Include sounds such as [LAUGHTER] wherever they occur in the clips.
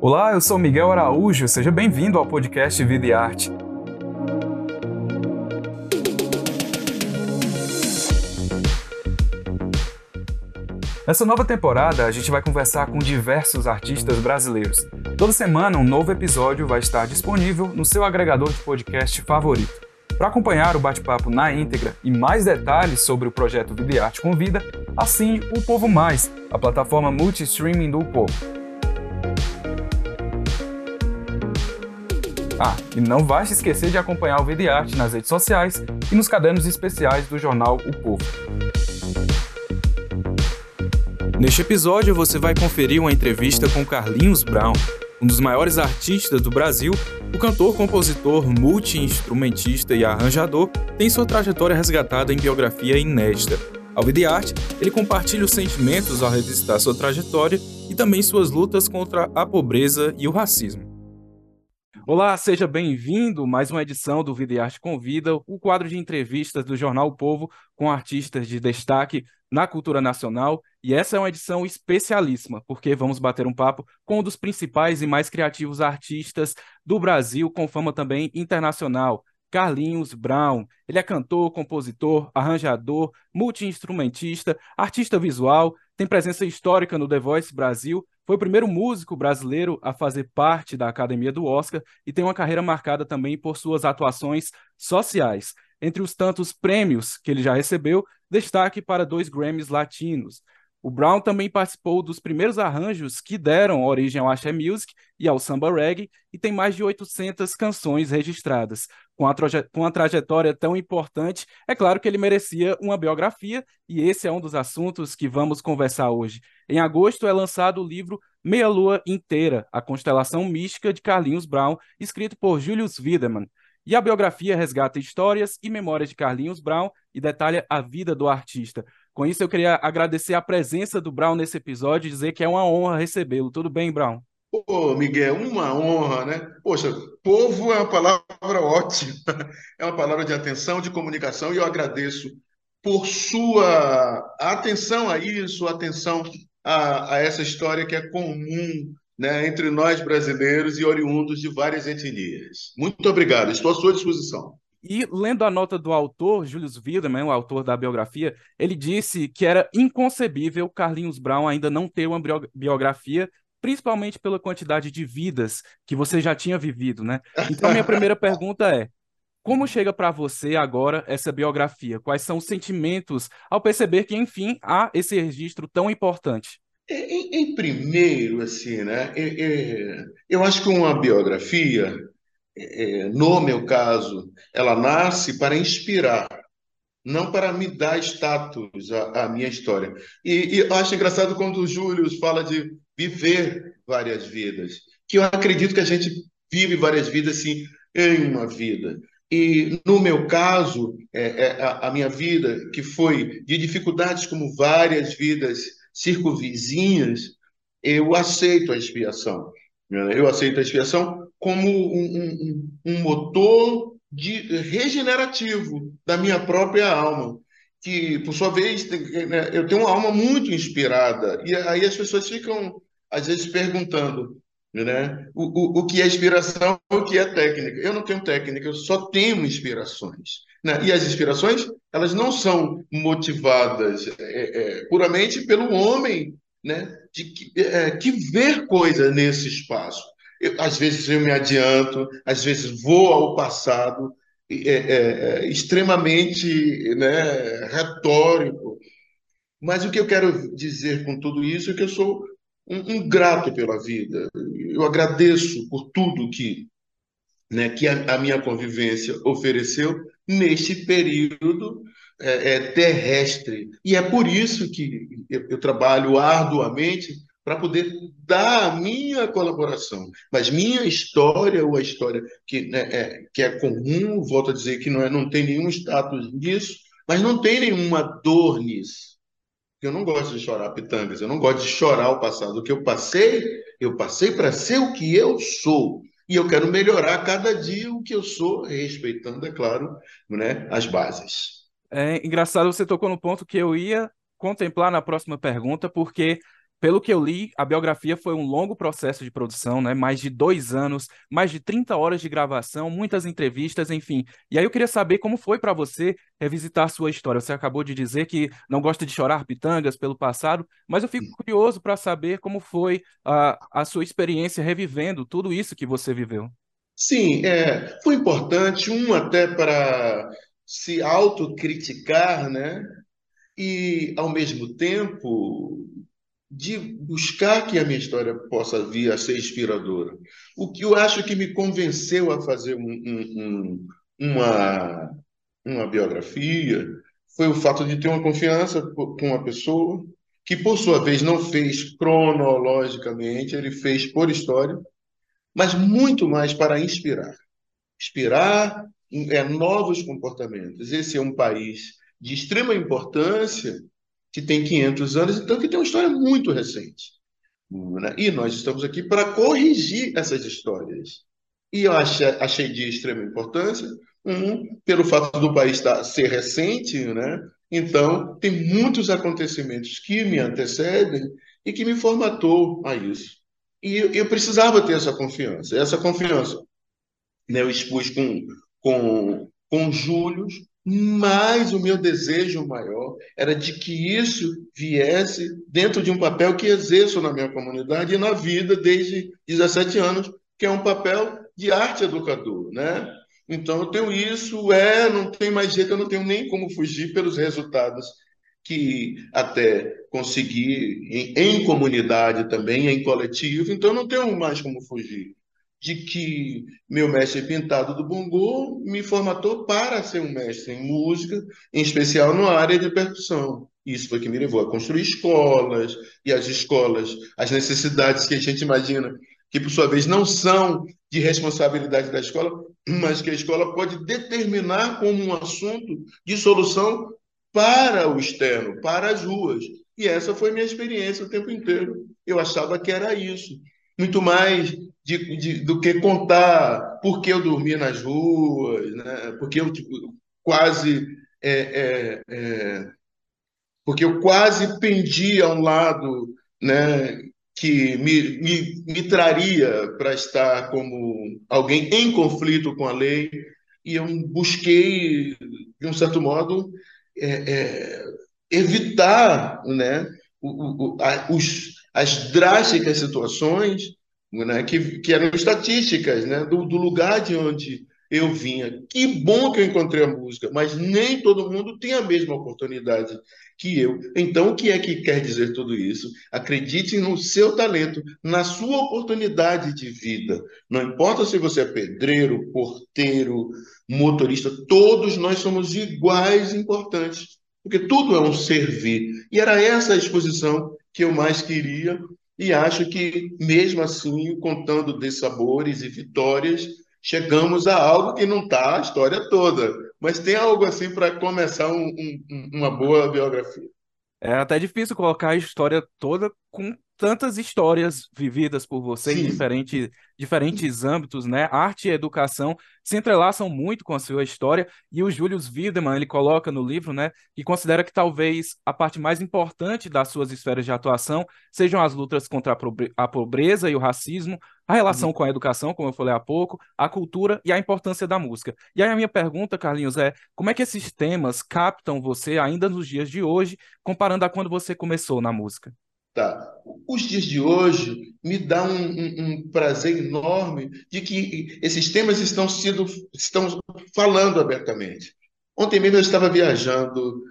Olá, eu sou Miguel Araújo, seja bem-vindo ao podcast Vida e Arte. Nessa nova temporada, a gente vai conversar com diversos artistas brasileiros. Toda semana, um novo episódio vai estar disponível no seu agregador de podcast favorito. Para acompanhar o bate-papo na íntegra e mais detalhes sobre o projeto Vida e Arte Convida, assine o Povo Mais, a plataforma multi-streaming do Povo. Ah, e não vai se esquecer de acompanhar o Vida Arte nas redes sociais e nos cadernos especiais do jornal O Povo. Neste episódio, você vai conferir uma entrevista com Carlinhos Brown, um dos maiores artistas do Brasil. O cantor, compositor, multi-instrumentista e arranjador tem sua trajetória resgatada em biografia inédita. Ao Vida Arte, ele compartilha os sentimentos ao revisitar sua trajetória e também suas lutas contra a pobreza e o racismo. Olá, seja bem-vindo. Mais uma edição do Vida e Arte Convida, o quadro de entrevistas do Jornal o Povo com artistas de destaque na cultura nacional. E essa é uma edição especialíssima, porque vamos bater um papo com um dos principais e mais criativos artistas do Brasil, com fama também internacional. Carlinhos Brown. Ele é cantor, compositor, arranjador, multiinstrumentista, artista visual, tem presença histórica no The Voice Brasil, foi o primeiro músico brasileiro a fazer parte da Academia do Oscar e tem uma carreira marcada também por suas atuações sociais. Entre os tantos prêmios que ele já recebeu, destaque para dois Grammys latinos. O Brown também participou dos primeiros arranjos que deram origem ao Axé Music e ao Samba Reggae e tem mais de 800 canções registradas. Com a, com a trajetória tão importante, é claro que ele merecia uma biografia e esse é um dos assuntos que vamos conversar hoje. Em agosto é lançado o livro Meia Lua Inteira, a constelação mística de Carlinhos Brown, escrito por Julius Wiedemann. E a biografia resgata histórias e memórias de Carlinhos Brown e detalha a vida do artista. Com isso, eu queria agradecer a presença do Brown nesse episódio e dizer que é uma honra recebê-lo. Tudo bem, Brown? Ô, Miguel, uma honra, né? Poxa, povo é uma palavra ótima, [LAUGHS] é uma palavra de atenção, de comunicação, e eu agradeço por sua atenção a isso, atenção a, a essa história que é comum né, entre nós brasileiros e oriundos de várias etnias. Muito obrigado, estou à sua disposição. E lendo a nota do autor, Julius Wiedemann, o autor da biografia, ele disse que era inconcebível Carlinhos Brown ainda não ter uma biografia, principalmente pela quantidade de vidas que você já tinha vivido, né? Então, minha primeira [LAUGHS] pergunta é: como chega para você agora essa biografia? Quais são os sentimentos ao perceber que, enfim, há esse registro tão importante? Em, em primeiro, assim, né? Eu acho que uma biografia, é, no meu caso, ela nasce para inspirar, não para me dar status à, à minha história. E, e eu acho engraçado quando o Júlio fala de viver várias vidas, que eu acredito que a gente vive várias vidas, sim, em uma vida. E no meu caso, é, é, a, a, minha vida, que foi de dificuldades como várias vidas circunvizinhas, eu aceito a expiação. Eu aceito a expiação como um, um, um motor de, regenerativo da minha própria alma. Que, por sua vez, né, eu tenho uma alma muito inspirada. E aí as pessoas ficam, às vezes, perguntando: né? O, o, o que é inspiração, o que é técnica. Eu não tenho técnica, eu só tenho inspirações. Né? E as inspirações, elas não são motivadas é, é, puramente pelo homem né? de, que, é, que vê coisa nesse espaço. Eu, às vezes eu me adianto, às vezes vou ao passado, é, é, é, extremamente né, retórico. Mas o que eu quero dizer com tudo isso é que eu sou um, um grato pela vida. Eu agradeço por tudo que, né, que a, a minha convivência ofereceu neste período é, terrestre. E é por isso que eu, eu trabalho arduamente para poder dar a minha colaboração. Mas minha história, ou a história que, né, é, que é comum, volto a dizer que não, é, não tem nenhum status nisso, mas não tem nenhuma dor nisso. Eu não gosto de chorar pitangas, eu não gosto de chorar o passado. O que eu passei, eu passei para ser o que eu sou. E eu quero melhorar cada dia o que eu sou, respeitando, é claro, né, as bases. É engraçado, você tocou no ponto que eu ia contemplar na próxima pergunta, porque pelo que eu li, a biografia foi um longo processo de produção, né? Mais de dois anos, mais de 30 horas de gravação, muitas entrevistas, enfim. E aí eu queria saber como foi para você revisitar sua história. Você acabou de dizer que não gosta de chorar pitangas pelo passado, mas eu fico curioso para saber como foi a, a sua experiência revivendo tudo isso que você viveu. Sim, é, foi importante, um até para se autocriticar, né? E, ao mesmo tempo, de buscar que a minha história possa vir a ser inspiradora. O que eu acho que me convenceu a fazer um, um, uma, uma biografia foi o fato de ter uma confiança com uma pessoa que, por sua vez, não fez cronologicamente, ele fez por história, mas muito mais para inspirar. Inspirar é, novos comportamentos. Esse é um país de extrema importância que tem 500 anos, então que tem uma história muito recente. Né? E nós estamos aqui para corrigir essas histórias. E eu achei, achei de extrema importância, um, pelo fato do país estar, ser recente, né? então tem muitos acontecimentos que me antecedem e que me formatou a isso. E eu, eu precisava ter essa confiança. Essa confiança né, eu expus com, com, com Júlio, mas o meu desejo maior era de que isso viesse dentro de um papel que exerço na minha comunidade e na vida desde 17 anos, que é um papel de arte educador, né? Então eu tenho isso, é, não tem mais jeito, eu não tenho nem como fugir pelos resultados que até consegui em, em comunidade também, em coletivo, então eu não tenho mais como fugir de que meu mestre pintado do Bongo me formatou para ser um mestre em música, em especial na área de percussão. Isso foi que me levou a construir escolas, e as escolas, as necessidades que a gente imagina, que por sua vez não são de responsabilidade da escola, mas que a escola pode determinar como um assunto de solução para o externo, para as ruas. E essa foi minha experiência o tempo inteiro. Eu achava que era isso. Muito mais de, de, do que contar por que eu dormi nas ruas, né? porque eu tipo, quase é, é, é, porque eu quase pendi a um lado né, que me, me, me traria para estar como alguém em conflito com a lei, e eu busquei, de um certo modo, é, é, evitar né, o, o, a, os, as drásticas situações né, que, que eram estatísticas né, do, do lugar de onde eu vinha. Que bom que eu encontrei a música, mas nem todo mundo tem a mesma oportunidade que eu. Então, o que é que quer dizer tudo isso? Acredite no seu talento, na sua oportunidade de vida. Não importa se você é pedreiro, porteiro, motorista, todos nós somos iguais importantes, porque tudo é um servir. E era essa a exposição que eu mais queria e acho que, mesmo assim, contando de sabores e vitórias, chegamos a algo que não está a história toda, mas tem algo assim para começar um, um, uma boa biografia. É até difícil colocar a história toda com tantas histórias vividas por você Sim. em diferentes, diferentes âmbitos, né? Arte e educação se entrelaçam muito com a sua história e o Julius Wiedemann, ele coloca no livro, né, que considera que talvez a parte mais importante das suas esferas de atuação sejam as lutas contra a pobreza e o racismo, a relação uhum. com a educação, como eu falei há pouco, a cultura e a importância da música. E aí a minha pergunta, Carlinhos, é como é que esses temas captam você ainda nos dias de hoje, comparando a quando você começou na música? Tá. Os dias de hoje me dá um, um, um, prazer enorme de que esses temas estão sendo estão falando abertamente. Ontem mesmo eu estava viajando,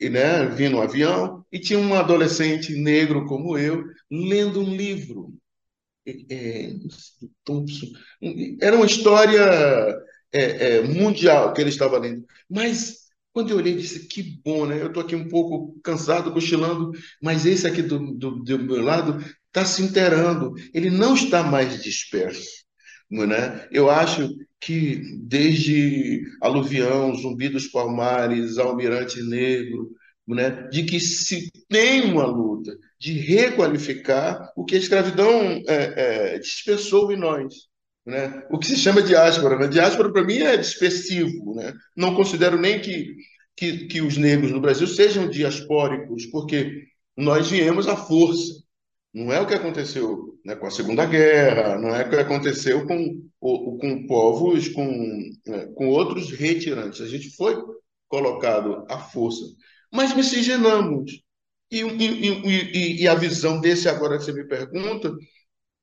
né, vim no avião e tinha um adolescente negro como eu lendo um livro. É, era uma história é, é, mundial que ele estava lendo, mas quando eu olhei, disse: que bom, né? Eu estou aqui um pouco cansado, cochilando, mas esse aqui do, do, do meu lado está se inteirando, ele não está mais disperso. Né? Eu acho que desde Aluvião, Zumbi dos Palmares, Almirante Negro, né? de que se tem uma luta de requalificar o que a escravidão é, é, dispersou em nós. Né? O que se chama diáspora. Né? Diáspora, para mim, é dispersivo. Né? Não considero nem que, que, que os negros no Brasil sejam diaspóricos, porque nós viemos à força. Não é o que aconteceu né, com a Segunda Guerra, não é o que aconteceu com, com povos, com, né, com outros retirantes. A gente foi colocado à força, mas miscigenamos. E, e, e, e a visão desse agora que você me pergunta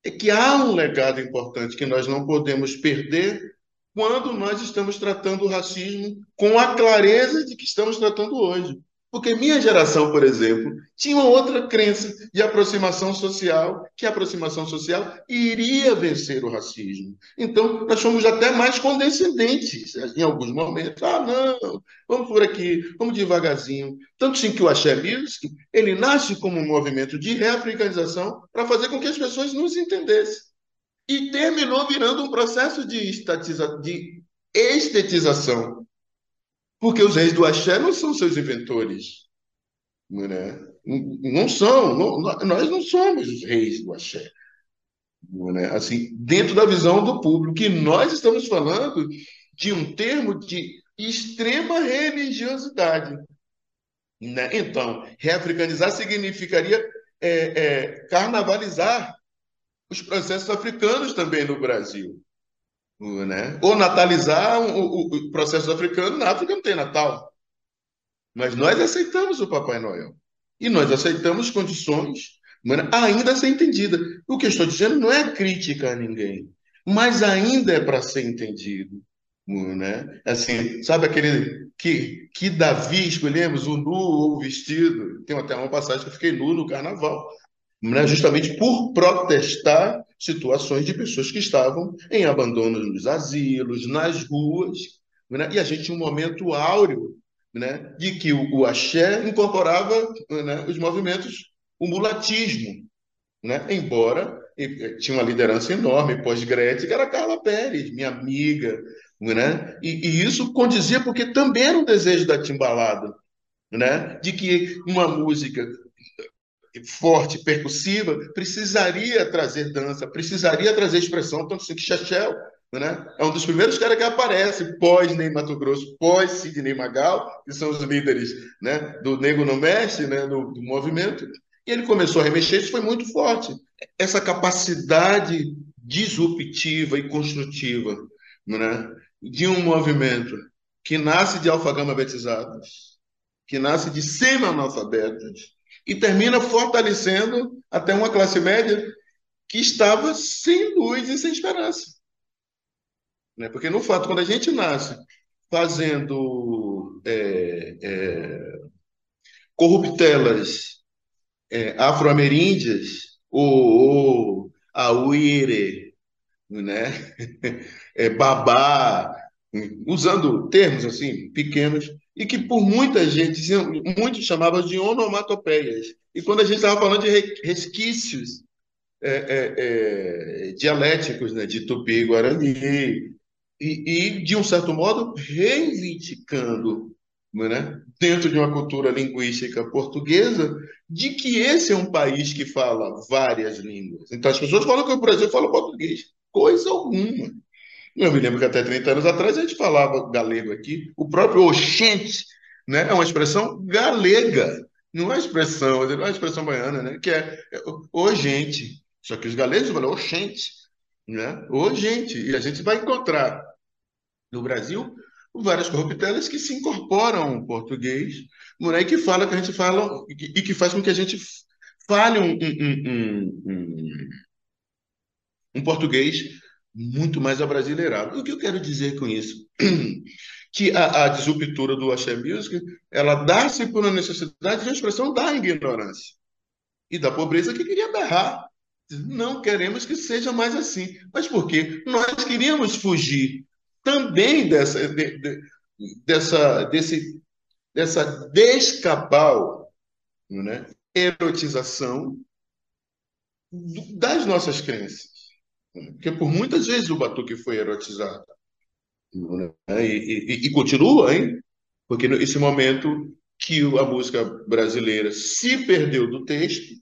é que há um legado importante que nós não podemos perder quando nós estamos tratando o racismo com a clareza de que estamos tratando hoje. Porque minha geração, por exemplo, tinha uma outra crença de aproximação social, que a aproximação social iria vencer o racismo. Então, nós fomos até mais condescendentes em alguns momentos. Ah, não, vamos por aqui, vamos devagarzinho. Tanto sim que o Axé Music, ele nasce como um movimento de reafricanização para fazer com que as pessoas nos entendessem. E terminou virando um processo de, estatiza... de estetização porque os reis do axé não são seus inventores. Né? Não são, não, nós não somos os reis do axé. Né? Assim, dentro da visão do público, que nós estamos falando de um termo de extrema religiosidade. Né? Então, reafricanizar significaria é, é, carnavalizar os processos africanos também no Brasil né? Ou natalizar o, o, processo africano, na África não tem Natal. Mas nós aceitamos o Papai Noel. E nós aceitamos condições ainda a ser entendida. O que eu estou dizendo não é crítica a ninguém, mas ainda é para ser entendido. Né? Assim, sabe aquele que, que Davi escolhemos, o nu ou o vestido? Tem até uma passagem que eu fiquei nu no carnaval né, justamente por protestar situações de pessoas que estavam em abandono nos asilos, nas ruas, né, e a gente tinha um momento áureo né, de que o, o axé incorporava né, os movimentos, o mulatismo, né, embora tinha uma liderança enorme pós-Gretchen, que era Carla Pérez, minha amiga, né? E, e, isso condizia porque também era um desejo da timbalada, né? De que uma música forte, percussiva, precisaria trazer dança, precisaria trazer expressão, tanto assim que Chachel né, é um dos primeiros caras que aparece pós-Ney Mato Grosso, pós-Sidney Magal, que são os líderes né, do Nego no Mexe, né, do, do movimento, e ele começou a remexer, isso foi muito forte. Essa capacidade disruptiva e construtiva né, de um movimento que nasce de alfagama-betizados, que nasce de semi-analfabetos, e termina fortalecendo até uma classe média que estava sem luz e sem esperança. Né? Porque, no fato, quando a gente nasce fazendo é, é, corruptelas é, afro-ameríndias, ou, ou a uire, né? [LAUGHS] é, babá, usando termos assim pequenos, e que por muita gente, muitos chamavam de onomatopeias. E quando a gente estava falando de resquícios é, é, é, dialéticos né, de Tupi Guarani, e, e, de um certo modo, reivindicando, né, dentro de uma cultura linguística portuguesa, de que esse é um país que fala várias línguas. Então, as pessoas falam que o Brasil fala português. Coisa alguma. Eu me lembro que até 30 anos atrás a gente falava galego aqui. O próprio oxente né, é uma expressão galega, não é expressão, não é expressão baiana, né, que é, é o gente. Só que os galegos falam oxente, né, o gente. E a gente vai encontrar no Brasil várias corruptelas que se incorporam ao português, né, que fala que a gente fala e que faz com que a gente fale um, um, um, um, um português muito mais abrasileirado. O que eu quero dizer com isso? [CLEARS THROAT] Que a, a do Axé Music, ela dá-se por uma necessidade de uma expressão da ignorância e da pobreza que queria berrar. Não queremos que seja mais assim. Mas por quê? Nós queríamos fugir também dessa, de, de, dessa, desse, dessa descabal, né? erotização das nossas crenças. Porque por muitas vezes o Batuque foi erotizado. Né? E, e, e, continua, hein? Porque nesse momento que a música brasileira se perdeu do texto,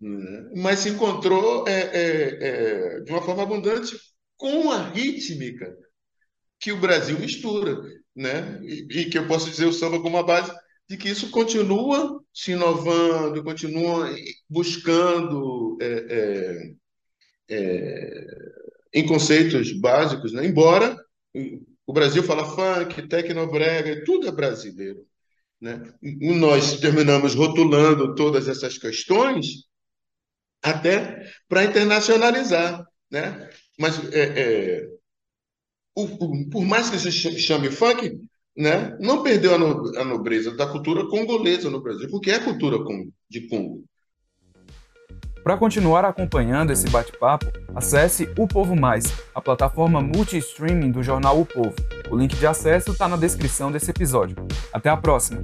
né? mas se encontrou é, é, é, de uma forma abundante com a rítmica que o Brasil mistura, né? E, e, que eu posso dizer o samba como uma base de que isso continua se inovando, continua buscando é, é, é, em conceitos básicos, né? embora o Brasil fala funk, tecnobrega, tudo é brasileiro. Né? Nós terminamos rotulando todas essas questões até para internacionalizar. Né? Mas é, é, o, por mais que se chame funk, né, não perdeu a, no, a nobreza da cultura congolesa no Brasil, porque é cultura de Congo. Para continuar acompanhando esse bate-papo, acesse O Povo Mais, a plataforma multi-streaming do jornal O Povo. O link de acesso está na descrição desse episódio. Até a próxima!